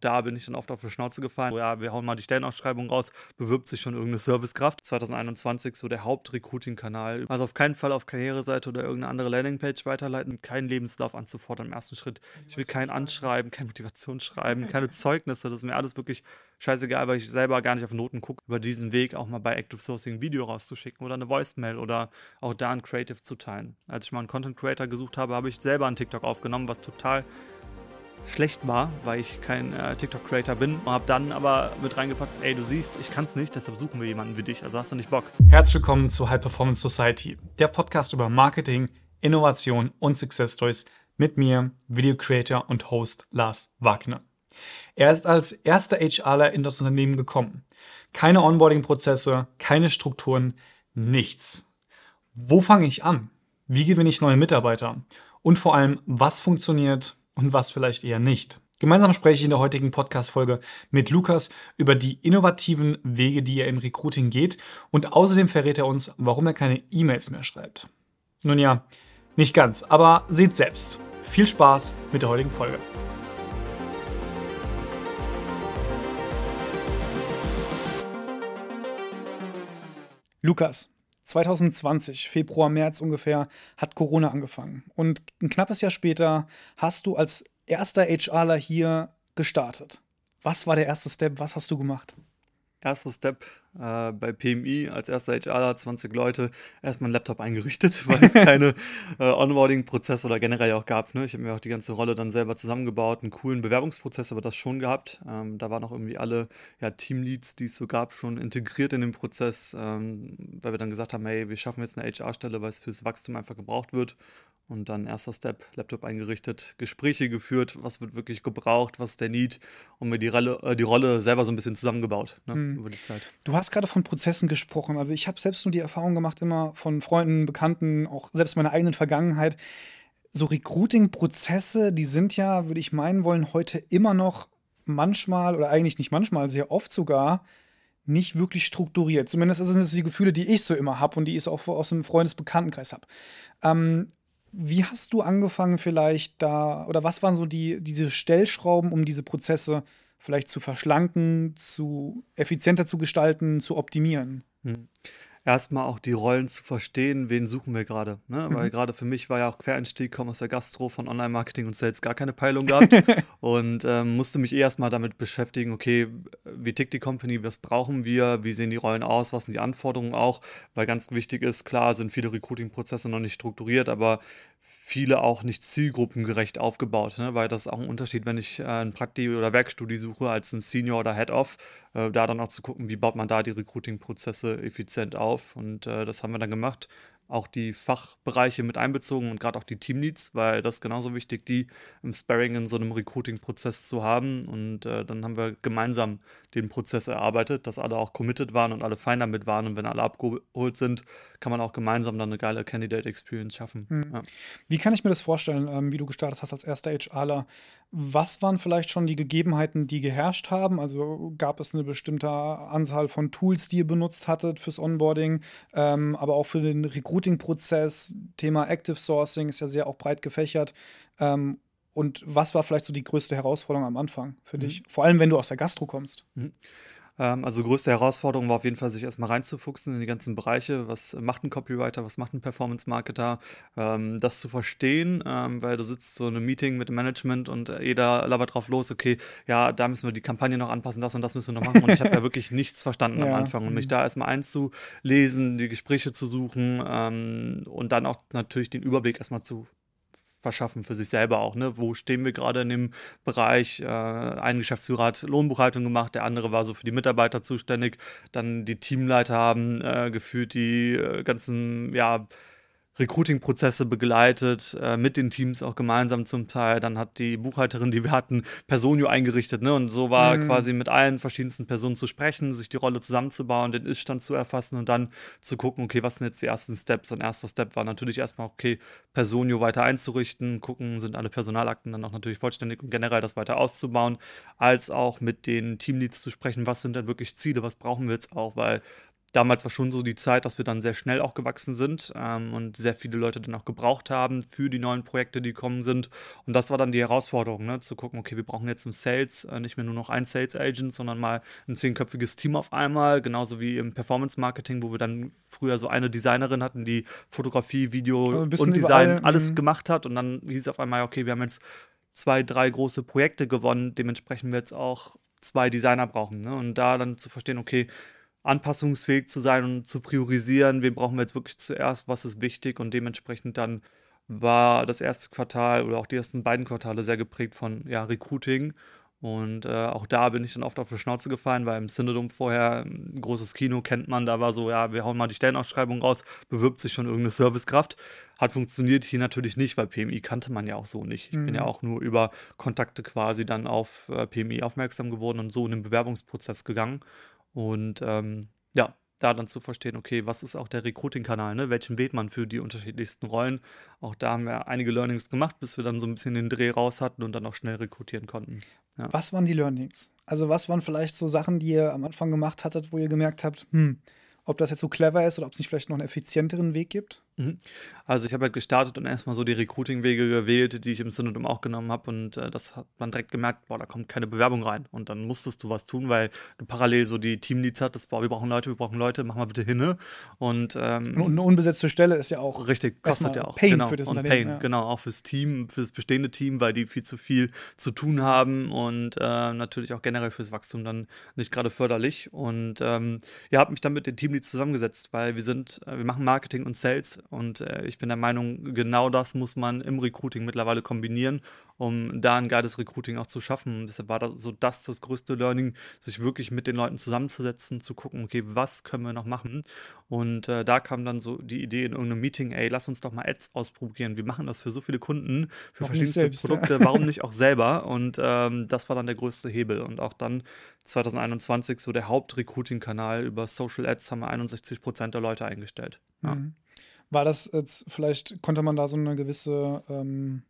da bin ich dann oft auf die Schnauze gefallen. Ja, wir hauen mal die Stellenausschreibung raus, bewirbt sich schon irgendeine Servicekraft. 2021 so der Hauptrecruiting-Kanal. Also auf keinen Fall auf Karriereseite oder irgendeine andere Landingpage weiterleiten, keinen Lebenslauf anzufordern im ersten Schritt. Ich will kein Anschreiben, kein Motivationsschreiben, keine Zeugnisse. Das ist mir alles wirklich scheißegal, weil ich selber gar nicht auf Noten gucke. Über diesen Weg auch mal bei Active Sourcing ein Video rauszuschicken oder eine Voicemail oder auch da ein Creative zu teilen. Als ich mal einen Content Creator gesucht habe, habe ich selber einen TikTok aufgenommen, was total schlecht war, weil ich kein äh, TikTok-Creator bin. Und habe dann aber mit reingepackt, ey, du siehst, ich kann es nicht, deshalb suchen wir jemanden wie dich. Also hast du nicht Bock. Herzlich willkommen zu High Performance Society, der Podcast über Marketing, Innovation und Success Stories mit mir, Video Creator und Host Lars Wagner. Er ist als erster HRler in das Unternehmen gekommen. Keine Onboarding-Prozesse, keine Strukturen, nichts. Wo fange ich an? Wie gewinne ich neue Mitarbeiter? Und vor allem, was funktioniert und was vielleicht eher nicht. Gemeinsam spreche ich in der heutigen Podcast-Folge mit Lukas über die innovativen Wege, die er im Recruiting geht und außerdem verrät er uns, warum er keine E-Mails mehr schreibt. Nun ja, nicht ganz, aber seht selbst. Viel Spaß mit der heutigen Folge. Lukas, 2020, Februar, März ungefähr, hat Corona angefangen. Und ein knappes Jahr später hast du als erster HRler hier gestartet. Was war der erste Step? Was hast du gemacht? Erster Step äh, bei PMI als erster HRler, 20 Leute, erstmal einen Laptop eingerichtet, weil es keine äh, Onboarding-Prozesse oder generell auch gab. Ne? Ich habe mir auch die ganze Rolle dann selber zusammengebaut, einen coolen Bewerbungsprozess, aber das schon gehabt. Ähm, da waren auch irgendwie alle ja, Teamleads, die es so gab, schon integriert in den Prozess, ähm, weil wir dann gesagt haben, hey, wir schaffen jetzt eine HR-Stelle, weil es fürs Wachstum einfach gebraucht wird. Und dann erster Step, Laptop eingerichtet, Gespräche geführt, was wird wirklich gebraucht, was ist der Need und mir die Rolle, äh, die Rolle selber so ein bisschen zusammengebaut ne, mhm. über die Zeit. Du hast gerade von Prozessen gesprochen. Also ich habe selbst nur die Erfahrung gemacht, immer von Freunden, Bekannten, auch selbst meiner eigenen Vergangenheit. So Recruiting-Prozesse, die sind ja, würde ich meinen wollen, heute immer noch manchmal oder eigentlich nicht manchmal, sehr oft sogar nicht wirklich strukturiert. Zumindest sind es die Gefühle, die ich so immer habe und die ich auch aus dem Freundesbekanntenkreis habe. Ähm, wie hast du angefangen vielleicht da, oder was waren so die, diese Stellschrauben, um diese Prozesse vielleicht zu verschlanken, zu effizienter zu gestalten, zu optimieren? Hm erstmal auch die Rollen zu verstehen, wen suchen wir gerade. Ne? Mhm. Weil gerade für mich war ja auch Quereinstieg, komme aus der Gastro von Online-Marketing und Sales gar keine Peilung gehabt und ähm, musste mich eh erstmal damit beschäftigen, okay, wie tickt die Company, was brauchen wir, wie sehen die Rollen aus, was sind die Anforderungen auch, weil ganz wichtig ist, klar sind viele Recruiting-Prozesse noch nicht strukturiert, aber viele auch nicht zielgruppengerecht aufgebaut, ne? weil das ist auch ein Unterschied, wenn ich äh, ein Prakti- oder Werkstudie suche als ein Senior oder Head-Off, äh, da dann auch zu gucken, wie baut man da die Recruiting-Prozesse effizient auf und äh, das haben wir dann gemacht auch die Fachbereiche mit einbezogen und gerade auch die Teamleads, weil das ist genauso wichtig, die im Sparring in so einem Recruiting-Prozess zu haben. Und äh, dann haben wir gemeinsam den Prozess erarbeitet, dass alle auch committed waren und alle fein damit waren. Und wenn alle abgeholt sind, kann man auch gemeinsam dann eine geile Candidate Experience schaffen. Mhm. Ja. Wie kann ich mir das vorstellen, ähm, wie du gestartet hast als erster HRler? Was waren vielleicht schon die Gegebenheiten, die geherrscht haben? Also gab es eine bestimmte Anzahl von Tools, die ihr benutzt hattet fürs Onboarding, ähm, aber auch für den Recruiting-Prozess? Thema Active Sourcing ist ja sehr auch breit gefächert. Ähm, und was war vielleicht so die größte Herausforderung am Anfang für mhm. dich? Vor allem, wenn du aus der Gastro kommst. Mhm. Ähm, also größte Herausforderung war auf jeden Fall, sich erstmal reinzufuchsen in die ganzen Bereiche. Was macht ein Copywriter, was macht ein Performance-Marketer? Ähm, das zu verstehen, ähm, weil du sitzt so in einem Meeting mit dem Management und jeder labert drauf los, okay, ja, da müssen wir die Kampagne noch anpassen, das und das müssen wir noch machen. Und ich habe ja wirklich nichts verstanden am Anfang. Und mich mhm. da erstmal einzulesen, die Gespräche zu suchen ähm, und dann auch natürlich den Überblick erstmal zu verschaffen für sich selber auch. Ne? Wo stehen wir gerade in dem Bereich? Äh, ein Geschäftsführer hat Lohnbuchhaltung gemacht, der andere war so für die Mitarbeiter zuständig. Dann die Teamleiter haben äh, gefühlt die äh, ganzen, ja, Recruiting-Prozesse begleitet, äh, mit den Teams auch gemeinsam zum Teil. Dann hat die Buchhalterin, die wir hatten, Personio eingerichtet. Ne? Und so war mhm. quasi mit allen verschiedensten Personen zu sprechen, sich die Rolle zusammenzubauen, den Iststand zu erfassen und dann zu gucken, okay, was sind jetzt die ersten Steps? Und erster Step war natürlich erstmal, okay, Personio weiter einzurichten, gucken, sind alle Personalakten dann auch natürlich vollständig und generell das weiter auszubauen, als auch mit den Teamleads zu sprechen, was sind denn wirklich Ziele, was brauchen wir jetzt auch, weil damals war schon so die Zeit, dass wir dann sehr schnell auch gewachsen sind ähm, und sehr viele Leute dann auch gebraucht haben für die neuen Projekte, die kommen sind. Und das war dann die Herausforderung, ne? zu gucken, okay, wir brauchen jetzt im Sales äh, nicht mehr nur noch ein Sales Agent, sondern mal ein zehnköpfiges Team auf einmal, genauso wie im Performance Marketing, wo wir dann früher so eine Designerin hatten, die Fotografie, Video und Design überall, alles mhm. gemacht hat. Und dann hieß es auf einmal, okay, wir haben jetzt zwei, drei große Projekte gewonnen, dementsprechend wir jetzt auch zwei Designer brauchen. Ne? Und da dann zu verstehen, okay, anpassungsfähig zu sein und zu priorisieren, wen brauchen wir jetzt wirklich zuerst, was ist wichtig und dementsprechend dann war das erste Quartal oder auch die ersten beiden Quartale sehr geprägt von ja, Recruiting. Und äh, auch da bin ich dann oft auf die Schnauze gefallen, weil im Synodom vorher ein großes Kino kennt man, da war so, ja, wir hauen mal die Stellenausschreibung raus, bewirbt sich schon irgendeine Servicekraft. Hat funktioniert hier natürlich nicht, weil PMI kannte man ja auch so nicht. Ich mhm. bin ja mhm. auch nur über Kontakte quasi dann auf äh, PMI aufmerksam geworden und so in den Bewerbungsprozess gegangen. Und ähm, ja, da dann zu verstehen, okay, was ist auch der Recruiting-Kanal, ne? welchen wählt man für die unterschiedlichsten Rollen. Auch da haben wir einige Learnings gemacht, bis wir dann so ein bisschen den Dreh raus hatten und dann auch schnell rekrutieren konnten. Ja. Was waren die Learnings? Also was waren vielleicht so Sachen, die ihr am Anfang gemacht hattet, wo ihr gemerkt habt, hm, ob das jetzt so clever ist oder ob es nicht vielleicht noch einen effizienteren Weg gibt? Mhm. Also ich habe halt gestartet und erstmal so die Recruiting-Wege gewählt, die ich im Synodum auch genommen habe und äh, das hat man direkt gemerkt, boah, da kommt keine Bewerbung rein und dann musstest du was tun, weil du parallel so die Teamleads hattest, boah, wir brauchen Leute, wir brauchen Leute, mach mal bitte hinne und, ähm, eine unbesetzte Stelle ist ja auch richtig, kostet ja auch. Pain genau. für das und Unternehmen. Pain, ja. genau, auch fürs Team, fürs bestehende Team, weil die viel zu viel zu tun haben und äh, natürlich auch generell fürs Wachstum dann nicht gerade förderlich und ähm, ja, habe mich dann mit den Teamleads zusammengesetzt, weil wir sind, äh, wir machen Marketing und Sales und äh, ich bin der Meinung, genau das muss man im Recruiting mittlerweile kombinieren, um da ein geiles Recruiting auch zu schaffen. Und deshalb war das so das das größte Learning, sich wirklich mit den Leuten zusammenzusetzen, zu gucken, okay, was können wir noch machen? Und äh, da kam dann so die Idee in irgendeinem Meeting, ey, lass uns doch mal Ads ausprobieren. Wir machen das für so viele Kunden, für warum verschiedenste selbst, Produkte, ja. warum nicht auch selber? Und ähm, das war dann der größte Hebel. Und auch dann 2021 so der Hauptrecruiting-Kanal über Social Ads haben wir 61 Prozent der Leute eingestellt. Ja. Mhm. War das jetzt, vielleicht konnte man da so eine gewisse, ähm,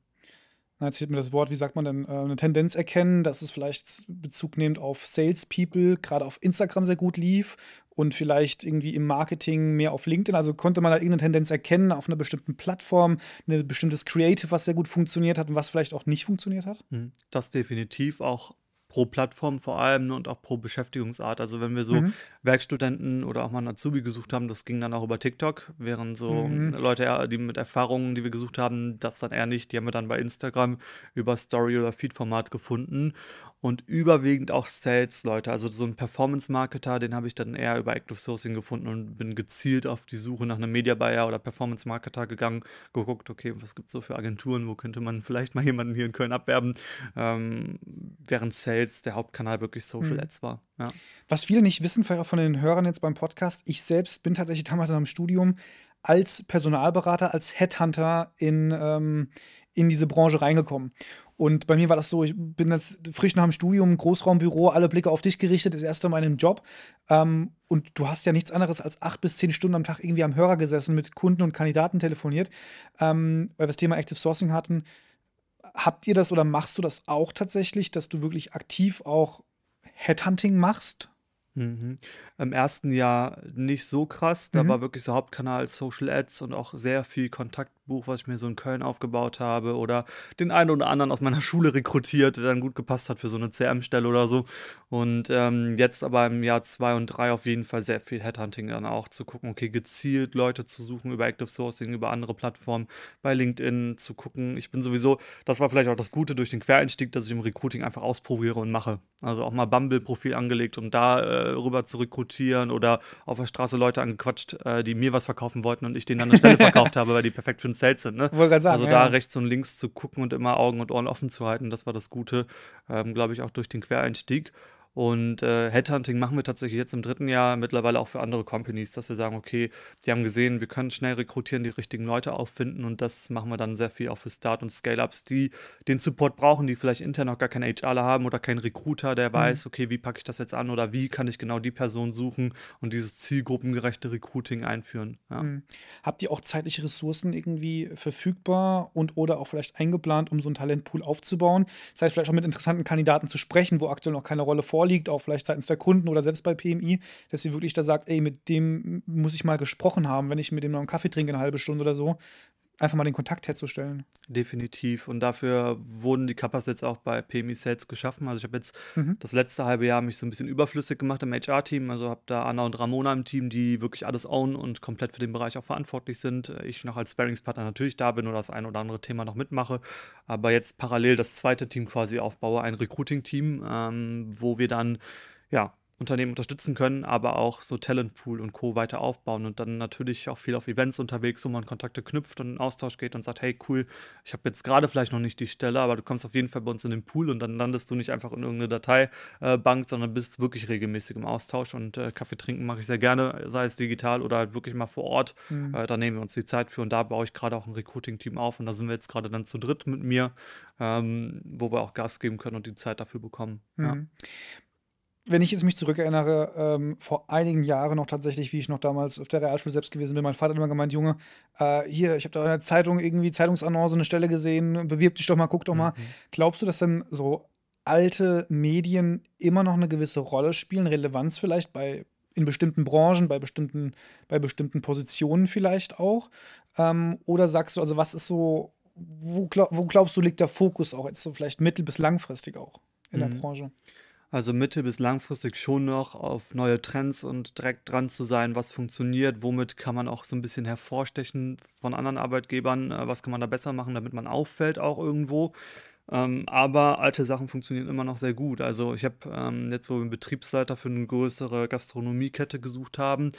jetzt fehlt mir das Wort, wie sagt man denn, äh, eine Tendenz erkennen, dass es vielleicht Bezug nehmend auf Salespeople, gerade auf Instagram sehr gut lief und vielleicht irgendwie im Marketing mehr auf LinkedIn. Also konnte man da irgendeine Tendenz erkennen auf einer bestimmten Plattform, ein bestimmtes Creative, was sehr gut funktioniert hat und was vielleicht auch nicht funktioniert hat? Hm, das definitiv auch pro Plattform vor allem ne, und auch pro Beschäftigungsart. Also wenn wir so mhm. Werkstudenten oder auch mal einen Azubi gesucht haben, das ging dann auch über TikTok, während so mhm. Leute, die mit Erfahrungen, die wir gesucht haben, das dann eher nicht. Die haben wir dann bei Instagram über Story oder Feed-Format gefunden und überwiegend auch Sales-Leute. Also so ein Performance-Marketer, den habe ich dann eher über Active Sourcing gefunden und bin gezielt auf die Suche nach einem Media-Buyer oder Performance-Marketer gegangen, geguckt, okay, was gibt es so für Agenturen, wo könnte man vielleicht mal jemanden hier in Köln abwerben, ähm, während Sales der Hauptkanal wirklich Social mhm. Ads war. Ja. Was viele nicht wissen, vielleicht auch von den Hörern jetzt beim Podcast, ich selbst bin tatsächlich damals in einem Studium als Personalberater, als Headhunter in, ähm, in diese Branche reingekommen. Und bei mir war das so, ich bin jetzt frisch nach dem Studium, Großraumbüro, alle Blicke auf dich gerichtet, das erste Mal in einem Job. Ähm, und du hast ja nichts anderes als acht bis zehn Stunden am Tag irgendwie am Hörer gesessen, mit Kunden und Kandidaten telefoniert, ähm, weil wir das Thema Active Sourcing hatten. Habt ihr das oder machst du das auch tatsächlich, dass du wirklich aktiv auch Headhunting machst? Mhm. Im ersten Jahr nicht so krass. Da Mhm. war wirklich so Hauptkanal Social Ads und auch sehr viel Kontaktbuch, was ich mir so in Köln aufgebaut habe oder den einen oder anderen aus meiner Schule rekrutiert, der dann gut gepasst hat für so eine CM-Stelle oder so. Und ähm, jetzt aber im Jahr zwei und drei auf jeden Fall sehr viel Headhunting dann auch zu gucken, okay, gezielt Leute zu suchen über Active Sourcing, über andere Plattformen, bei LinkedIn zu gucken. Ich bin sowieso, das war vielleicht auch das Gute durch den Quereinstieg, dass ich im Recruiting einfach ausprobiere und mache. Also auch mal Bumble-Profil angelegt, um da äh, rüber zu rekrutieren oder auf der Straße Leute angequatscht, äh, die mir was verkaufen wollten und ich denen dann eine Stelle verkauft habe, weil die perfekt für den Sales sind. Ne? Sagen, also da ja. rechts und links zu gucken und immer Augen und Ohren offen zu halten, das war das Gute, ähm, glaube ich, auch durch den Quereinstieg. Und äh, Headhunting machen wir tatsächlich jetzt im dritten Jahr mittlerweile auch für andere Companies, dass wir sagen, okay, die haben gesehen, wir können schnell rekrutieren, die richtigen Leute auffinden und das machen wir dann sehr viel auch für Start- und Scale-Ups, die den Support brauchen, die vielleicht intern noch gar keinen HRler haben oder keinen Recruiter, der mhm. weiß, okay, wie packe ich das jetzt an oder wie kann ich genau die Person suchen und dieses zielgruppengerechte Recruiting einführen. Ja. Mhm. Habt ihr auch zeitliche Ressourcen irgendwie verfügbar und oder auch vielleicht eingeplant, um so einen Talentpool aufzubauen? Das heißt, vielleicht auch mit interessanten Kandidaten zu sprechen, wo aktuell noch keine Rolle vor vorliegt, auch vielleicht seitens der Kunden oder selbst bei PMI, dass sie wirklich da sagt, ey, mit dem muss ich mal gesprochen haben, wenn ich mit dem noch einen Kaffee trinke, eine halbe Stunde oder so, einfach mal den Kontakt herzustellen. Definitiv. Und dafür wurden die Kappas jetzt auch bei PMI Sales geschaffen. Also ich habe jetzt Mhm. das letzte halbe Jahr mich so ein bisschen überflüssig gemacht im HR-Team. Also habe da Anna und Ramona im Team, die wirklich alles own und komplett für den Bereich auch verantwortlich sind. Ich noch als Sparringspartner natürlich da bin oder das ein oder andere Thema noch mitmache. Aber jetzt parallel das zweite Team quasi aufbaue, ein Recruiting-Team, ähm, wo wir dann ja Unternehmen unterstützen können, aber auch so Talentpool und Co. weiter aufbauen und dann natürlich auch viel auf Events unterwegs, wo man Kontakte knüpft und in Austausch geht und sagt, hey cool, ich habe jetzt gerade vielleicht noch nicht die Stelle, aber du kommst auf jeden Fall bei uns in den Pool und dann landest du nicht einfach in irgendeine Dateibank, sondern bist wirklich regelmäßig im Austausch und äh, Kaffee trinken mache ich sehr gerne, sei es digital oder halt wirklich mal vor Ort. Mhm. Äh, da nehmen wir uns die Zeit für und da baue ich gerade auch ein Recruiting-Team auf und da sind wir jetzt gerade dann zu dritt mit mir, ähm, wo wir auch Gas geben können und die Zeit dafür bekommen. Ja. Wenn ich jetzt mich zurückerinnere, ähm, vor einigen Jahren noch tatsächlich, wie ich noch damals auf der Realschule selbst gewesen bin, mein Vater hat immer gemeint, Junge, äh, hier, ich habe da in der Zeitung irgendwie Zeitungsannonce eine Stelle gesehen, bewirb dich doch mal, guck doch mal. Mhm. Glaubst du, dass dann so alte Medien immer noch eine gewisse Rolle spielen, Relevanz vielleicht bei in bestimmten Branchen, bei bestimmten, bei bestimmten Positionen vielleicht auch? Ähm, oder sagst du, also was ist so, wo, glaub, wo glaubst du, liegt der Fokus auch jetzt so vielleicht mittel- bis langfristig auch in der Mhm. Branche? Also mittel- bis langfristig schon noch auf neue Trends und direkt dran zu sein, was funktioniert, womit kann man auch so ein bisschen hervorstechen von anderen Arbeitgebern, äh, was kann man da besser machen, damit man auffällt auch irgendwo. Ähm, aber alte Sachen funktionieren immer noch sehr gut. Also ich habe ähm, jetzt, wo wir einen Betriebsleiter für eine größere Gastronomiekette gesucht haben,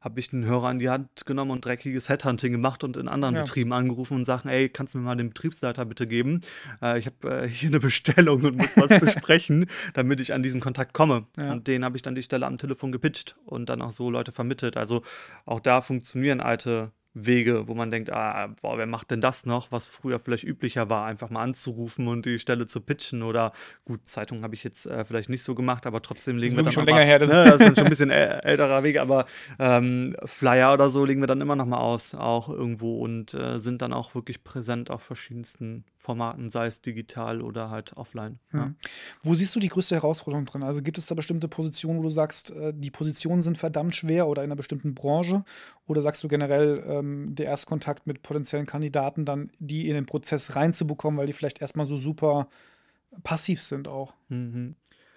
habe ich einen Hörer an die Hand genommen und dreckiges Headhunting gemacht und in anderen Ja. Betrieben angerufen und sagen, ey, kannst du mir mal den Betriebsleiter bitte geben? Äh, ich habe äh, hier eine Bestellung und muss was besprechen, damit ich an diesen Kontakt komme. Ja. Und den habe ich dann die Stelle am Telefon gepitcht und dann auch so Leute vermittelt. Also auch da funktionieren alte Wege, wo man denkt, ah, boah, wer macht denn das noch, was früher vielleicht üblicher war, einfach mal anzurufen und die Stelle zu pitchen oder gut, Zeitung habe ich jetzt äh, vielleicht nicht so gemacht, aber trotzdem legen wir dann schon länger mal, her, das- ne, das ist dann schon ein bisschen äl- älterer Weg, aber ähm, Flyer oder so legen wir dann immer noch mal aus, auch irgendwo und äh, sind dann auch wirklich präsent auf verschiedensten Formaten, sei es digital oder halt offline. Ja. Mhm. Wo siehst du die größte Herausforderung drin? Also gibt es da bestimmte Positionen, wo du sagst, äh, die Positionen sind verdammt schwer oder in einer bestimmten Branche? Oder sagst du generell, ähm, der Erstkontakt mit potenziellen Kandidaten, dann die in den Prozess reinzubekommen, weil die vielleicht erstmal so super passiv sind auch? Mhm.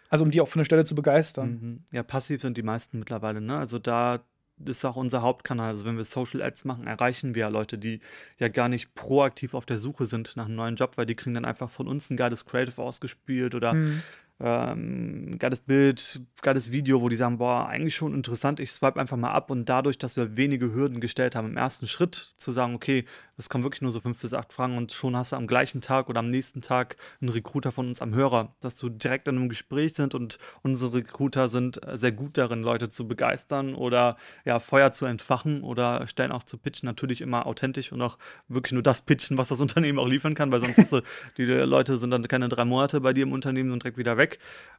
Also um die auch für eine Stelle zu begeistern. Mhm. Ja, passiv sind die meisten mittlerweile, ne? Also da ist auch unser Hauptkanal. Also wenn wir Social Ads machen, erreichen wir ja Leute, die ja gar nicht proaktiv auf der Suche sind nach einem neuen Job, weil die kriegen dann einfach von uns ein geiles Creative ausgespielt oder Mhm. Ähm, geiles Bild, geiles Video, wo die sagen, boah, eigentlich schon interessant, ich swipe einfach mal ab und dadurch, dass wir wenige Hürden gestellt haben, im ersten Schritt zu sagen, okay, es kommen wirklich nur so fünf bis acht Fragen und schon hast du am gleichen Tag oder am nächsten Tag einen Recruiter von uns am Hörer, dass du direkt in einem Gespräch sind und unsere Recruiter sind sehr gut darin, Leute zu begeistern oder ja, Feuer zu entfachen oder Stellen auch zu pitchen, natürlich immer authentisch und auch wirklich nur das pitchen, was das Unternehmen auch liefern kann, weil sonst ist, die Leute sind dann keine drei Monate bei dir im Unternehmen und direkt wieder weg.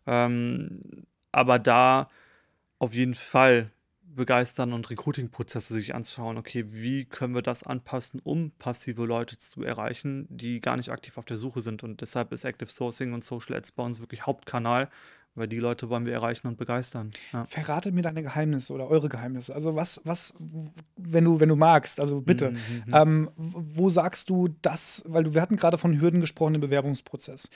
Ähm, aber da auf jeden Fall begeistern und Recruiting-Prozesse sich anschauen, okay, wie können wir das anpassen, um passive Leute zu erreichen, die gar nicht aktiv auf der Suche sind. Und deshalb ist Active Sourcing und Social Ads bei uns wirklich Hauptkanal, weil die Leute wollen wir erreichen und begeistern. Ja. Verratet mir deine Geheimnisse oder eure Geheimnisse. Also was, was, wenn du, wenn du magst, also bitte. Mhm, mhm. Ähm, wo sagst du das, weil du, wir hatten gerade von Hürden gesprochen im Bewerbungsprozess.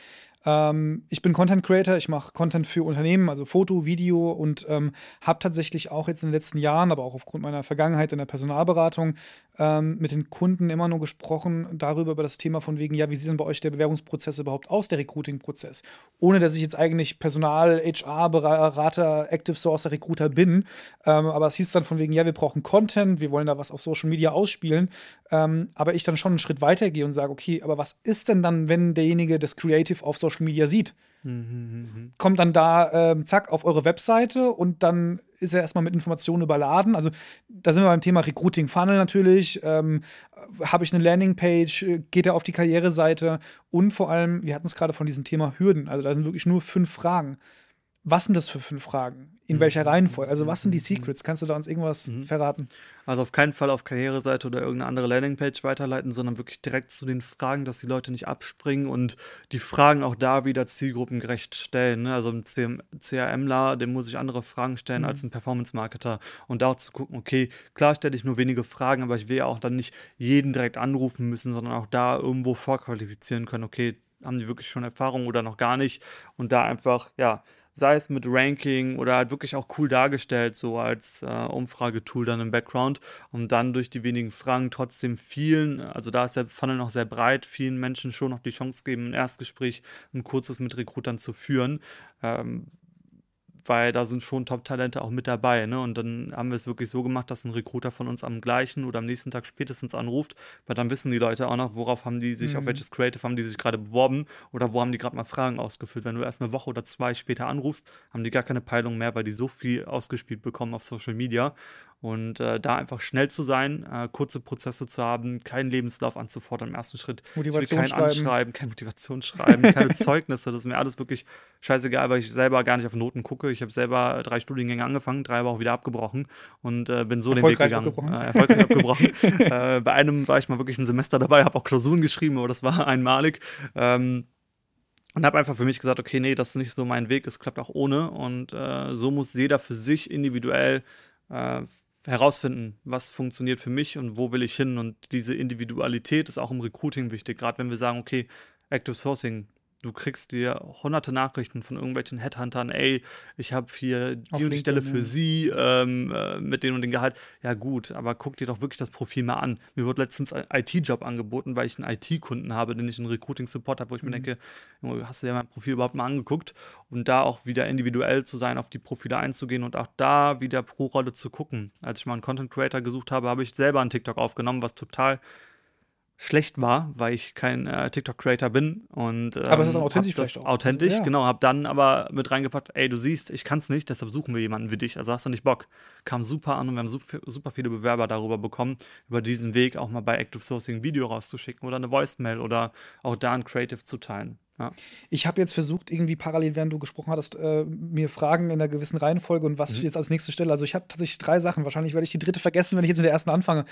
Ähm, ich bin Content Creator, ich mache Content für Unternehmen, also Foto, Video und ähm, habe tatsächlich auch jetzt in den letzten Jahren, aber auch aufgrund meiner Vergangenheit in der Personalberatung ähm, mit den Kunden immer nur gesprochen darüber, über das Thema von wegen, ja, wie sieht denn bei euch der Bewerbungsprozess überhaupt aus, der Recruiting-Prozess? Ohne dass ich jetzt eigentlich Personal, HR-Berater, Active Sourcer, Recruiter bin. Ähm, aber es hieß dann von wegen, ja, wir brauchen Content, wir wollen da was auf Social Media ausspielen. Ähm, aber ich dann schon einen Schritt weiter gehe und sage, okay, aber was ist denn dann, wenn derjenige das Creative auf Social Media sieht? Mhm, Kommt dann da, ähm, zack, auf eure Webseite und dann ist er erstmal mit Informationen überladen. Also da sind wir beim Thema Recruiting Funnel natürlich. Ähm, Habe ich eine Landingpage, geht er auf die Karriereseite und vor allem, wir hatten es gerade von diesem Thema Hürden. Also da sind wirklich nur fünf Fragen. was sind das für fünf Fragen? In welcher Mhm. Reihenfolge? Also, was sind die Mhm. Secrets? Kannst du da uns irgendwas Mhm. verraten? Also auf keinen Fall auf Karriereseite oder irgendeine andere Landingpage weiterleiten, sondern wirklich direkt zu den Fragen, dass die Leute nicht abspringen und die Fragen auch da wieder zielgruppengerecht stellen. Ne? Also ein CRMler, dem muss ich andere Fragen stellen Mhm. als ein Performance-Marketer und da auch zu gucken, okay, klar stelle ich nur wenige Fragen, aber ich will ja auch dann nicht jeden direkt anrufen müssen, sondern auch da irgendwo vorqualifizieren können, okay, haben die wirklich schon Erfahrung oder noch gar nicht und da einfach, ja, sei es mit Ranking oder halt wirklich auch cool dargestellt, so als äh, Umfragetool dann im Background, um dann durch die wenigen Fragen trotzdem vielen, also da ist der Funnel noch sehr breit, vielen Menschen schon noch die Chance geben, ein Erstgespräch, ein kurzes mit Recruitern zu führen. Ähm, weil da sind schon Top-Talente auch mit dabei. Ne? Und dann haben wir es wirklich so gemacht, dass ein Recruiter von uns am gleichen oder am nächsten Tag spätestens anruft, weil dann wissen die Leute auch noch, worauf haben die sich, auf Mhm. welches Creative haben die sich gerade beworben oder wo haben die gerade mal Fragen ausgefüllt. Wenn du erst eine Woche oder zwei später anrufst, haben die gar keine Peilung mehr, weil die so viel ausgespielt bekommen auf Social Media. Und äh, da einfach schnell zu sein, äh, kurze Prozesse zu haben, keinen Lebenslauf anzufordern im ersten Schritt. Ich will Motivation kein schreiben. Anschreiben, kein Motivationsschreiben, keine Zeugnisse. Das ist mir alles wirklich scheißegal, weil ich selber gar nicht auf Noten gucke. Ich habe selber drei Studiengänge angefangen, drei aber auch wieder abgebrochen und äh, bin so den Weg gegangen. abgebrochen. Äh, erfolgreich abgebrochen. äh, bei einem war ich mal wirklich ein Semester dabei, habe auch Klausuren geschrieben, aber das war einmalig. Ähm, und habe einfach für mich gesagt, okay, nee, das ist nicht so mein Weg, es klappt auch ohne. Und äh, so muss jeder für sich individuell herausfinden, was funktioniert für mich und wo will ich hin. Und diese Individualität ist auch im Recruiting wichtig, gerade wenn wir sagen, okay, Active Sourcing. Du kriegst dir hunderte Nachrichten von irgendwelchen Headhuntern, ey, ich habe hier die Auf und die Stelle für. Sie ähm, äh, mit dem und dem Gehalt. Ja gut, aber guck dir doch wirklich das Profil mal an. Mir wurde letztens ein IT-Job angeboten, weil ich einen IT-Kunden habe, den ich einen Recruiting-Support habe, wo ich mir Mhm. denke, Junge, hast du dir mein Profil überhaupt mal angeguckt? Und da auch wieder individuell zu sein, auf die Profile einzugehen und auch da wieder pro Rolle zu gucken. Als ich mal einen Content Creator gesucht habe, habe ich selber einen TikTok aufgenommen, was total schlecht war, weil ich kein äh, TikTok-Creator bin. Und, ähm, Aber es ist dann authentisch hab das vielleicht auch. Authentisch, Also, ja. genau. Hab dann aber mit reingepackt, ey, du siehst, ich kann es nicht, deshalb suchen wir jemanden wie dich. Also hast du nicht Bock. Kam super an und wir haben super, super viele Bewerber darüber bekommen, über diesen Weg auch mal bei Active Sourcing ein Video rauszuschicken oder eine Voicemail oder auch da ein Creative zu teilen. Ja. Ich habe jetzt versucht, irgendwie parallel, während du gesprochen hattest, äh, mir Fragen in einer gewissen Reihenfolge und was Mhm. jetzt als nächste stelle. Also ich habe tatsächlich drei Sachen. Wahrscheinlich werde ich die dritte vergessen, wenn ich jetzt mit der ersten anfange.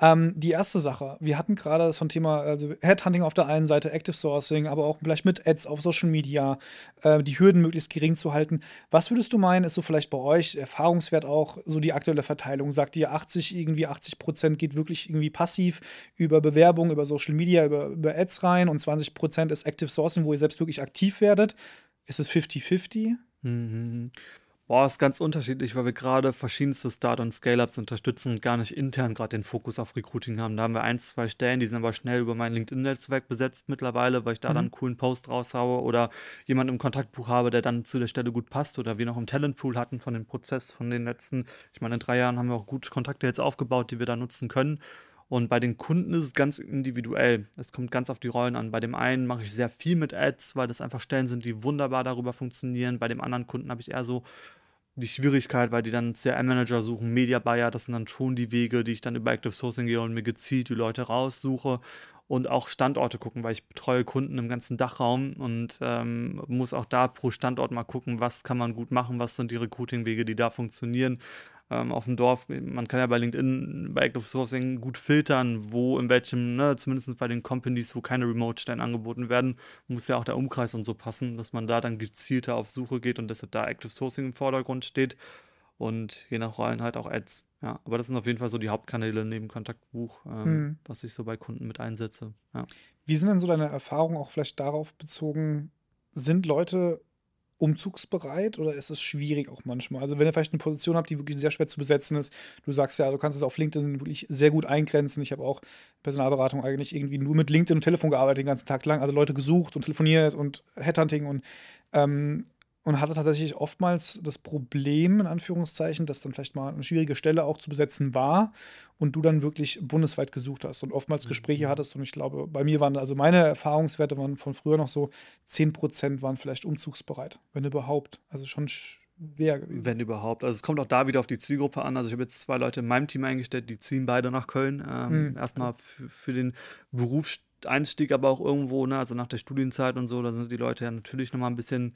Ähm, die erste Sache, wir hatten gerade das von Thema also Headhunting auf der einen Seite, Active Sourcing, aber auch vielleicht mit Ads auf Social Media, äh, die Hürden möglichst gering zu halten. Was würdest du meinen, ist so vielleicht bei euch Erfahrungswert auch so die aktuelle Verteilung? Sagt ihr 80, irgendwie 80 Prozent geht wirklich irgendwie passiv über Bewerbung, über Social Media, über, über Ads rein und 20 Prozent ist Active Sourcing, wo ihr selbst wirklich aktiv werdet? Ist es 50-50? Mhm. Boah, ist ganz unterschiedlich, weil wir gerade verschiedenste Start- und Scale-Ups unterstützen und gar nicht intern gerade den Fokus auf Recruiting haben. Da haben wir ein, zwei Stellen, die sind aber schnell über mein LinkedIn-Netzwerk besetzt mittlerweile, weil ich da Mhm. dann einen coolen Post raushaue oder jemanden im Kontaktbuch habe, der dann zu der Stelle gut passt oder wir noch im Talentpool hatten von dem Prozess von den letzten, ich meine, in drei Jahren haben wir auch gut Kontakte jetzt aufgebaut, die wir da nutzen können. Und bei den Kunden ist es ganz individuell. Es kommt ganz auf die Rollen an. Bei dem einen mache ich sehr viel mit Ads, weil das einfach Stellen sind, die wunderbar darüber funktionieren. Bei dem anderen Kunden habe ich eher so die Schwierigkeit, weil die dann CRM-Manager suchen, Media Buyer, das sind dann schon die Wege, die ich dann über Active Sourcing gehe und mir gezielt die Leute raussuche und auch Standorte gucken, weil ich betreue Kunden im ganzen Dachraum und ähm, muss auch da pro Standort mal gucken, was kann man gut machen, was sind die Recruiting-Wege, die da funktionieren. Ähm, auf dem Dorf, man kann ja bei LinkedIn, bei Active Sourcing gut filtern, wo, in welchem, ne, zumindest bei den Companies, wo keine Remote-Stellen angeboten werden, muss ja auch der Umkreis und so passen, dass man da dann gezielter auf Suche geht und deshalb da Active Sourcing im Vordergrund steht und je nach Rollen halt auch Ads. Ja, aber das sind auf jeden Fall so die Hauptkanäle neben Kontaktbuch, ähm, Hm. was ich so bei Kunden mit einsetze. Ja. Wie sind denn so deine Erfahrungen auch vielleicht darauf bezogen? Sind Leute umzugsbereit oder ist es schwierig auch manchmal? Also wenn ihr vielleicht eine Position habt, die wirklich sehr schwer zu besetzen ist, du sagst ja, du kannst es auf LinkedIn wirklich sehr gut eingrenzen. Ich habe auch Personalberatung eigentlich irgendwie nur mit LinkedIn und Telefon gearbeitet den ganzen Tag lang, also Leute gesucht und telefoniert und Headhunting und ähm, und hatte tatsächlich oftmals das Problem, in Anführungszeichen, dass dann vielleicht mal eine schwierige Stelle auch zu besetzen war und du dann wirklich bundesweit gesucht hast und oftmals Gespräche hattest. Und ich glaube, bei mir waren, also meine Erfahrungswerte waren von früher noch so, 10% waren vielleicht umzugsbereit, wenn überhaupt. Also schon schwer gewesen. Wenn überhaupt. Also es kommt auch da wieder auf die Zielgruppe an. Also ich habe jetzt zwei Leute in meinem Team eingestellt, die ziehen beide nach Köln. Ähm, Mhm. Erstmal für, für den Berufseinstieg, aber auch irgendwo, ne, also nach der Studienzeit und so, da sind die Leute ja natürlich nochmal ein bisschen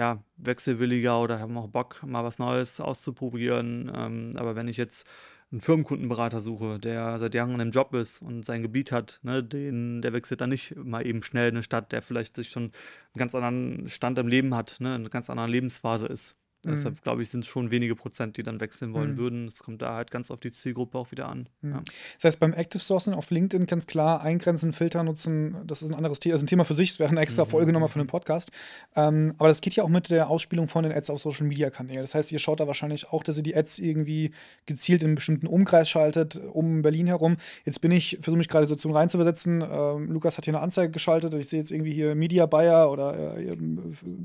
ja, wechselwilliger oder haben auch Bock, mal was Neues auszuprobieren. Ähm, aber wenn ich jetzt einen Firmenkundenberater suche, der seit Jahren in dem Job ist und sein Gebiet hat, ne, den, der wechselt dann nicht mal eben schnell in eine Stadt, der vielleicht sich schon einen ganz anderen Stand im Leben hat, ne, eine ganz andere Lebensphase ist. Mhm. Deshalb glaube ich, sind es schon wenige Prozent, die dann wechseln wollen mhm. würden. Es kommt da halt ganz auf die Zielgruppe auch wieder an. Mhm. Ja. Das heißt, beim Active Sourcing auf LinkedIn ganz klar eingrenzen, Filter nutzen, das ist ein anderes Thema, das ist ein Thema für sich, das wäre eine extra mhm. Folge nochmal von dem Podcast. Ähm, aber das geht ja auch mit der Ausspielung von den Ads auf Social Media Kanälen. Das heißt, ihr schaut da wahrscheinlich auch, dass ihr die Ads irgendwie gezielt in einen bestimmten Umkreis schaltet, um Berlin herum. Jetzt bin ich, versuche mich gerade so zu reinzuversetzen. Ähm, Lukas hat hier eine Anzeige geschaltet. Ich sehe jetzt irgendwie hier Media Buyer oder äh,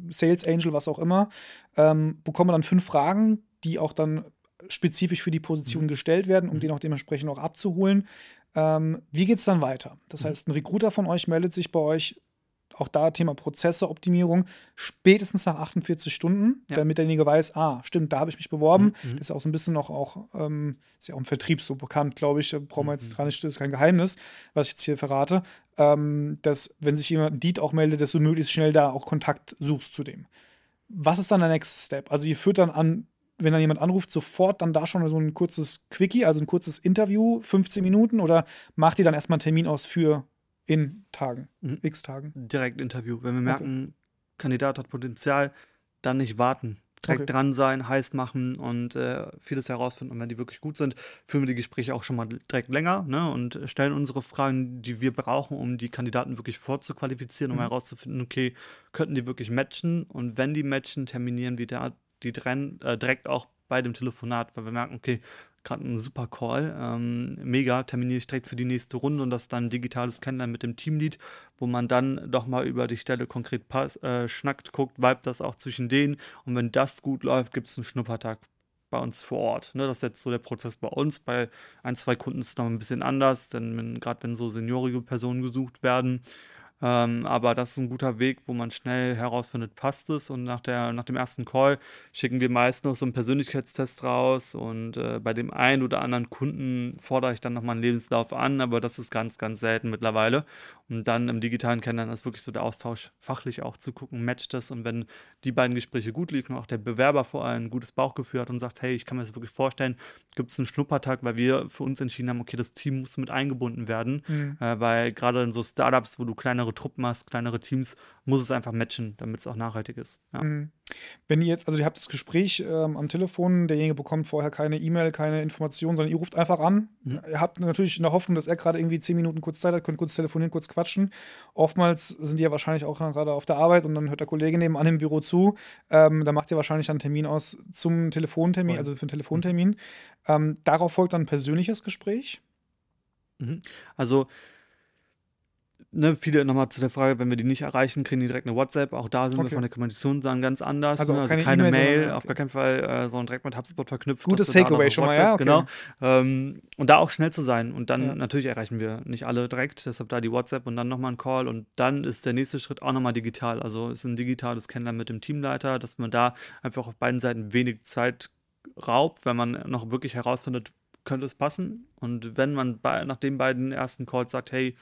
Sales Angel, was auch immer ähm, bekomme dann fünf Fragen, die auch dann spezifisch für die Position mhm. gestellt werden, um mhm. den auch dementsprechend auch abzuholen. Ähm, wie geht es dann weiter? Das mhm. heißt, ein Recruiter von euch meldet sich bei euch, auch da Thema Prozesse, Optimierung, spätestens nach 48 Stunden, ja. damit derjenige weiß, ah, stimmt, da habe ich mich beworben. Mhm. Das ist auch so ein bisschen noch auch, ähm, ist ja auch im Vertrieb so bekannt, glaube ich, brauchen wir jetzt mhm. dran das ist kein Geheimnis, was ich jetzt hier verrate, ähm, dass, wenn sich jemand Deed auch meldet, dass du möglichst schnell da auch Kontakt suchst zu dem was ist dann der Next Step? Also ihr führt dann an, wenn dann jemand anruft, sofort dann da schon so ein kurzes Quickie, also ein kurzes Interview, 15 Minuten, oder macht ihr dann erstmal einen Termin aus für in Tagen, mhm. x Tagen? Direkt Interview. Wenn wir merken, okay. Kandidat hat Potenzial, dann nicht warten direkt okay. dran sein, heiß machen und äh, vieles herausfinden. Und wenn die wirklich gut sind, führen wir die Gespräche auch schon mal direkt länger ne, und stellen unsere Fragen, die wir brauchen, um die Kandidaten wirklich vorzuqualifizieren, um mhm. herauszufinden, okay, könnten die wirklich matchen? Und wenn die matchen, terminieren wir da die dren, äh, direkt auch bei dem Telefonat, weil wir merken, okay, gerade ein super Call. Ähm, mega, terminiere ich direkt für die nächste Runde und das ist dann ein digitales Kennenlernen mit dem Teamlead, wo man dann doch mal über die Stelle konkret pass, äh, schnackt, guckt, vibe das auch zwischen denen und wenn das gut läuft, gibt es einen Schnuppertag bei uns vor Ort. Ne, das ist jetzt so der Prozess bei uns. Bei ein, zwei Kunden ist es noch ein bisschen anders, denn gerade wenn so seniorige Personen gesucht werden, ähm, aber das ist ein guter Weg, wo man schnell herausfindet, passt es. Und nach, der, nach dem ersten Call schicken wir meist noch so einen Persönlichkeitstest raus. Und äh, bei dem einen oder anderen Kunden fordere ich dann nochmal einen Lebenslauf an, aber das ist ganz, ganz selten mittlerweile. Und dann im digitalen Kennenlernen ist wirklich so der Austausch fachlich auch zu gucken, matcht das. Und wenn die beiden Gespräche gut liefen, auch der Bewerber vor allem ein gutes Bauchgefühl hat und sagt, hey, ich kann mir das wirklich vorstellen, gibt es einen Schnuppertag, weil wir für uns entschieden haben, okay, das Team muss mit eingebunden werden. Mhm. Äh, weil gerade in so Startups, wo du kleinere Truppen hast, kleinere Teams, muss es einfach matchen, damit es auch nachhaltig ist. Ja. Mhm. Wenn ihr jetzt, also ihr habt das Gespräch ähm, am Telefon, derjenige bekommt vorher keine E-Mail, keine Information, sondern ihr ruft einfach an. Mhm. Ihr habt natürlich in der Hoffnung, dass er gerade irgendwie zehn Minuten kurz Zeit hat, könnt kurz telefonieren, kurz quatschen. Oftmals sind die ja wahrscheinlich auch gerade auf der Arbeit und dann hört der Kollege nebenan im Büro zu. Ähm, da macht ihr wahrscheinlich einen Termin aus zum Telefontermin, Voll. also für einen Telefontermin. Mhm. Ähm, darauf folgt dann ein persönliches Gespräch. Mhm. Also Ne, viele nochmal zu der Frage, wenn wir die nicht erreichen, kriegen die direkt eine WhatsApp. Auch da sind okay. wir von der Kommunikation dann ganz anders. Also, ne? also keine, keine Mail, sondern, auf gar keinen Fall, äh, sondern direkt mit HubSpot verknüpft. Gutes Takeaway schon mal, ja. Okay. Genau. Ähm, und da auch schnell zu sein. Und dann ja. natürlich erreichen wir nicht alle direkt, deshalb da die WhatsApp und dann nochmal ein Call. Und dann ist der nächste Schritt auch nochmal digital. Also ist ein digitales Kennenlernen mit dem Teamleiter, dass man da einfach auf beiden Seiten wenig Zeit raubt, wenn man noch wirklich herausfindet, könnte es passen. Und wenn man bei, nach den beiden ersten Calls sagt, hey,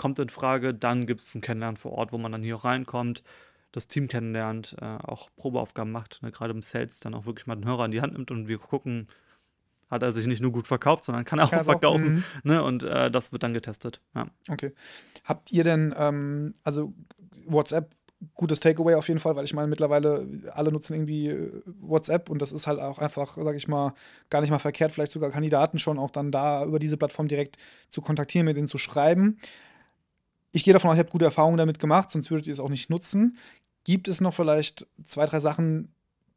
kommt in Frage. Dann gibt es ein Kennenlernen vor Ort, wo man dann hier reinkommt, das Team kennenlernt, äh, auch Probeaufgaben macht, ne, gerade im Sales dann auch wirklich mal den Hörer in die Hand nimmt und wir gucken, hat er sich nicht nur gut verkauft, sondern kann er auch verkaufen. Auch, mhm. ne, und äh, das wird dann getestet. Ja. Okay. Habt ihr denn, ähm, also WhatsApp gutes Takeaway auf jeden Fall, weil ich meine, mittlerweile alle nutzen irgendwie äh, WhatsApp und das ist halt auch einfach, sag ich mal, gar nicht mal verkehrt, vielleicht sogar Kandidaten schon auch dann da über diese Plattform direkt zu kontaktieren, mit denen zu schreiben. Ich gehe davon aus, ihr habt gute Erfahrungen damit gemacht, sonst würdet ihr es auch nicht nutzen. Gibt es noch vielleicht zwei, drei Sachen,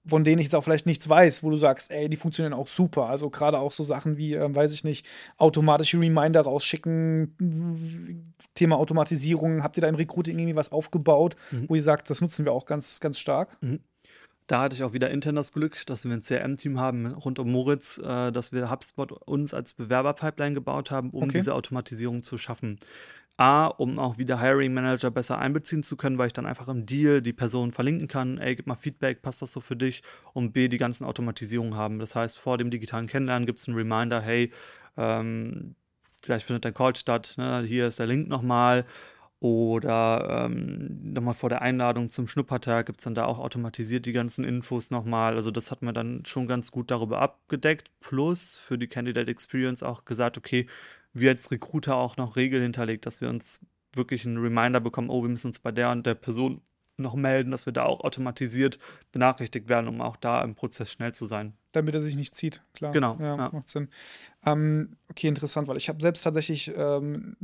von denen ich jetzt auch vielleicht nichts weiß, wo du sagst, ey, die funktionieren auch super. Also gerade auch so Sachen wie, äh, weiß ich nicht, automatische Reminder rausschicken, Thema Automatisierung. Habt ihr da im Recruiting irgendwie was aufgebaut, mhm. wo ihr sagt, das nutzen wir auch ganz, ganz stark? Mhm. Da hatte ich auch wieder intern das Glück, dass wir ein CRM-Team haben rund um Moritz, äh, dass wir HubSpot uns als Bewerberpipeline gebaut haben, um okay. diese Automatisierung zu schaffen. A, um auch wieder Hiring Manager besser einbeziehen zu können, weil ich dann einfach im Deal die Person verlinken kann, ey, gib mal Feedback, passt das so für dich? Und B, die ganzen Automatisierungen haben. Das heißt, vor dem digitalen Kennenlernen gibt es einen Reminder, hey, ähm, gleich findet der Call statt, ne? hier ist der Link nochmal. Oder ähm, nochmal vor der Einladung zum Schnuppertag gibt es dann da auch automatisiert die ganzen Infos nochmal. Also das hat man dann schon ganz gut darüber abgedeckt. Plus für die Candidate Experience auch gesagt, okay, wir als Recruiter auch noch Regeln hinterlegt, dass wir uns wirklich einen Reminder bekommen, oh, wir müssen uns bei der und der Person noch melden, dass wir da auch automatisiert benachrichtigt werden, um auch da im Prozess schnell zu sein. Damit er sich nicht zieht, klar. Genau. Ja, ja. macht Sinn. Ähm, okay, interessant, weil ich habe selbst tatsächlich ähm,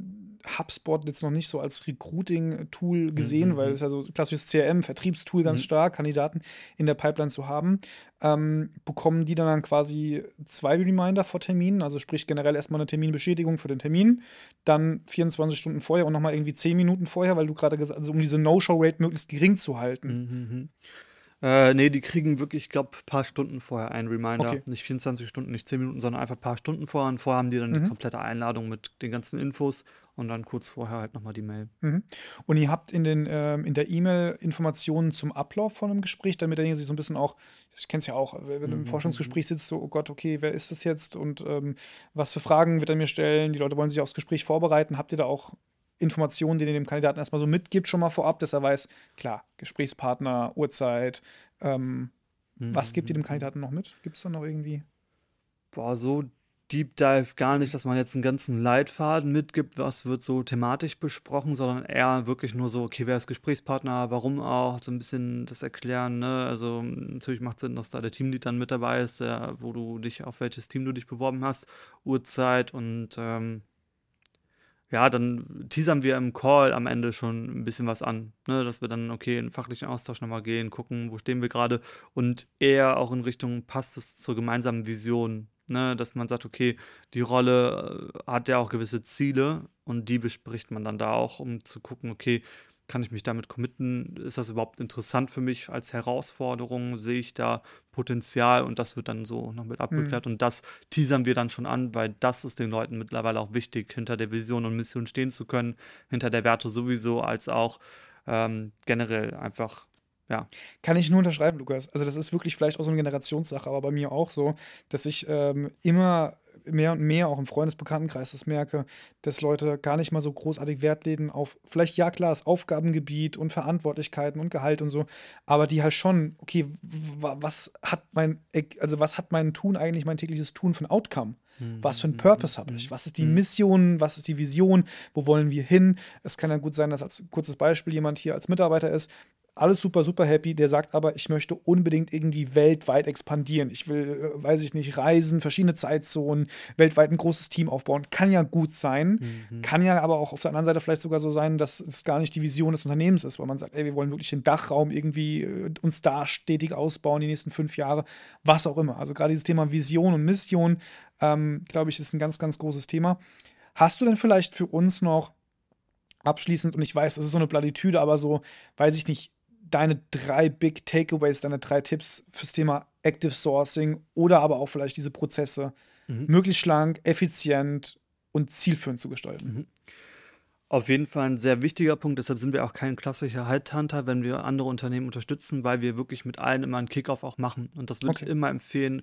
HubSpot jetzt noch nicht so als Recruiting-Tool gesehen, Mhm, weil mhm. es ja so klassisches CRM, Vertriebstool ganz Mhm. stark, Kandidaten in der Pipeline zu haben. Ähm, bekommen die dann, dann quasi zwei Reminder vor Terminen, also sprich generell erstmal eine Terminbestätigung für den Termin, dann 24 Stunden vorher und nochmal irgendwie 10 Minuten vorher, weil du gerade gesagt hast, also um diese No-Show-Rate möglichst gering zu halten. Mhm, mhm. Äh, nee, die kriegen wirklich, ich glaube, ein paar Stunden vorher einen Reminder. Okay. Nicht 24 Stunden, nicht 10 Minuten, sondern einfach ein paar Stunden vorher. Und vorher haben die dann die Mhm. komplette Einladung mit den ganzen Infos und dann kurz vorher halt nochmal die Mail. Mhm. Und ihr habt in, den, ähm, in der E-Mail Informationen zum Ablauf von einem Gespräch, damit derjenige sich so ein bisschen auch, ich kenne es ja auch, wenn du im Mhm, Forschungsgespräch sitzt, so, oh Gott, okay, wer ist das jetzt und ähm, was für Fragen wird er mir stellen? Die Leute wollen sich aufs Gespräch vorbereiten. Habt ihr da auch Informationen, die ihr dem Kandidaten erstmal so mitgibt, schon mal vorab, dass er weiß, klar, Gesprächspartner, Uhrzeit, ähm, was gibt ihr dem Mhm. Kandidaten noch mit? Gibt es da noch irgendwie? Boah, so Deep Dive gar nicht, dass man jetzt einen ganzen Leitfaden mitgibt, was wird so thematisch besprochen, sondern eher wirklich nur so, okay, wer ist Gesprächspartner, warum auch, so ein bisschen das Erklären, ne? Also natürlich macht Sinn, dass da der Teamlead dann mit dabei ist, der, wo du dich, auf welches Team du dich beworben hast, Uhrzeit und ähm, ja, dann teasern wir im Call am Ende schon ein bisschen was an, ne? Dass wir dann, okay, in fachlichen Austausch nochmal gehen, gucken, wo stehen wir gerade und eher auch in Richtung, passt es zur gemeinsamen Vision, ne? Dass man sagt, okay, die Rolle äh, hat ja auch gewisse Ziele und die bespricht man dann da auch, um zu gucken, okay, kann ich mich damit committen? Ist das überhaupt interessant für mich als Herausforderung? Sehe ich da Potenzial? Und das wird dann so noch mit abgeklärt. Und das teasern wir dann schon an, weil das ist den Leuten mittlerweile auch wichtig, hinter der Vision und Mission stehen zu können, hinter der Werte sowieso, als auch ähm, generell einfach, ja. Kann ich nur unterschreiben, Lukas. Also das ist wirklich vielleicht auch so eine Generationssache, aber bei mir auch so, dass ich ähm, immer mehr und mehr auch im Freundesbekanntenkreis das merke, dass Leute gar nicht mal so großartig Wert legen auf, vielleicht ja klar, das Aufgabengebiet und Verantwortlichkeiten und Gehalt und so, aber die halt schon, okay, wa- was hat mein, also was hat mein Tun eigentlich, mein tägliches Tun für ein Outcome? Was für einen Purpose habe ich? Was ist die Mhm. Mission? Was ist die Vision? Wo wollen wir hin? Es kann ja gut sein, dass als kurzes Beispiel jemand hier als Mitarbeiter ist. Alles super, super happy. Der sagt aber, ich möchte unbedingt irgendwie weltweit expandieren. Ich will, äh, weiß ich nicht, reisen, verschiedene Zeitzonen, weltweit ein großes Team aufbauen. Kann ja gut sein. Mhm. Kann ja aber auch auf der anderen Seite vielleicht sogar so sein, dass es gar nicht die Vision des Unternehmens ist, weil man sagt, ey, wir wollen wirklich den Dachraum irgendwie äh, uns da stetig ausbauen die nächsten fünf Jahre, was auch immer. Also gerade dieses Thema Vision und Mission, ähm, glaube ich, ist ein ganz, ganz großes Thema. Hast du denn vielleicht für uns noch abschließend, und ich weiß, das ist so eine Plattitüde, aber so, weiß ich nicht, deine drei Big Takeaways, deine drei Tipps fürs Thema Active Sourcing oder aber auch vielleicht diese Prozesse Mhm. möglichst schlank, effizient und zielführend zu gestalten. Mhm. Auf jeden Fall ein sehr wichtiger Punkt. Deshalb sind wir auch kein klassischer Headhunter, wenn wir andere Unternehmen unterstützen, weil wir wirklich mit allen immer einen Kickoff auch machen. Und das würde Okay. ich immer empfehlen,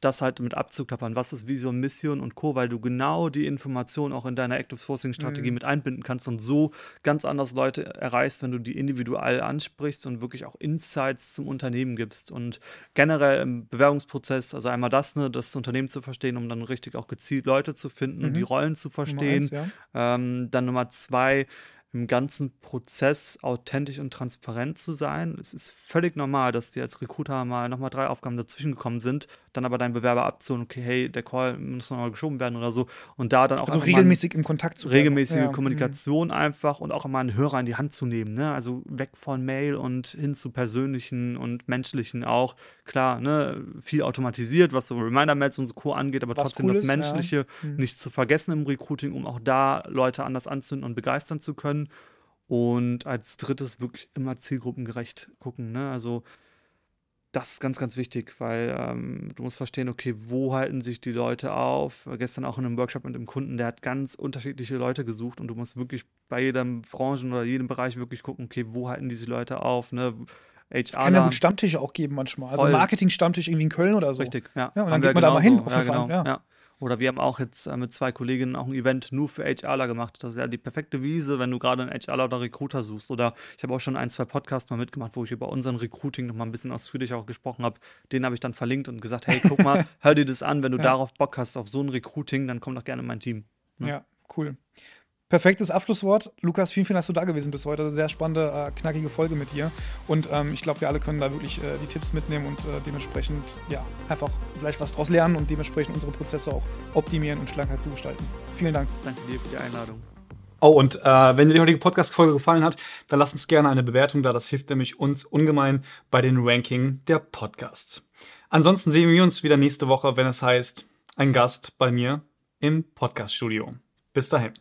das halt mit abzuklappern. Was ist Vision, Mission und Co., weil du genau die Informationen auch in deiner Active Sourcing Strategie Mhm. mit einbinden kannst und so ganz anders Leute erreichst, wenn du die individuell ansprichst und wirklich auch Insights zum Unternehmen gibst. Und generell im Bewerbungsprozess, also einmal das, ne, das Unternehmen zu verstehen, um dann richtig auch gezielt Leute zu finden und Mhm. die Rollen zu verstehen. eins, ja. Ähm, dann Nummer zwei, im ganzen Prozess authentisch und transparent zu sein. Es ist völlig normal, dass dir als Recruiter mal nochmal drei Aufgaben dazwischen gekommen sind, dann aber dein Bewerber abzuholen, okay, hey, der Call muss nochmal geschoben werden oder so. Und da dann auch Also regelmäßig im Kontakt zu regelmäßige Ja, mhm. Kommunikation einfach und auch immer einen Hörer in die Hand zu nehmen. Ne? Also weg von Mail und hin zu persönlichen und menschlichen auch. Klar, ne? viel automatisiert, was so Reminder-Mails und so Co. angeht, aber Was trotzdem cool das ist, ja. Menschliche Mhm. nicht zu vergessen im Recruiting, um auch da Leute anders anzünden und begeistern zu können. Und als drittes wirklich immer zielgruppengerecht gucken. Ne? Also das ist ganz, ganz wichtig, weil ähm, du musst verstehen, okay, wo halten sich die Leute auf? Gestern auch in einem Workshop mit einem Kunden, der hat ganz unterschiedliche Leute gesucht und du musst wirklich bei jedem Branchen oder jedem Bereich wirklich gucken, okay, wo halten diese Leute auf? Ne? Es kann ja HR, gut Stammtische auch geben manchmal. Also Voll. Marketing-Stammtisch irgendwie in Köln oder so. richtig, ja. Ja, und dann geht man da mal hin, auf Ja, genau, ja. ja. Oder wir haben auch jetzt äh, mit zwei Kolleginnen auch ein Event nur für HRler gemacht. Das ist ja die perfekte Wiese, wenn du gerade einen HRler oder Recruiter suchst. Oder ich habe auch schon ein, zwei Podcasts mal mitgemacht, wo ich über unseren Recruiting noch mal ein bisschen ausführlich auch gesprochen habe. Den habe ich dann verlinkt und gesagt, hey, guck mal, hör dir das an. Wenn du ja. darauf Bock hast, auf so ein Recruiting, dann komm doch gerne in mein Team. Ja, ja cool. Perfektes Abschlusswort. Lukas, vielen, vielen Dank, dass du da gewesen bist heute. Eine sehr spannende, äh, knackige Folge mit dir. Und ähm, ich glaube, wir alle können da wirklich äh, die Tipps mitnehmen und äh, dementsprechend ja, einfach vielleicht was draus lernen und dementsprechend unsere Prozesse auch optimieren und schlanker zu gestalten. Vielen Dank. Danke dir für die Einladung. Oh, und äh, wenn dir die heutige Podcast-Folge gefallen hat, dann lass uns gerne eine Bewertung da. Das hilft nämlich uns ungemein bei den Ranking der Podcasts. Ansonsten sehen wir uns wieder nächste Woche, wenn es heißt, ein Gast bei mir im Podcast-Studio. Bis dahin.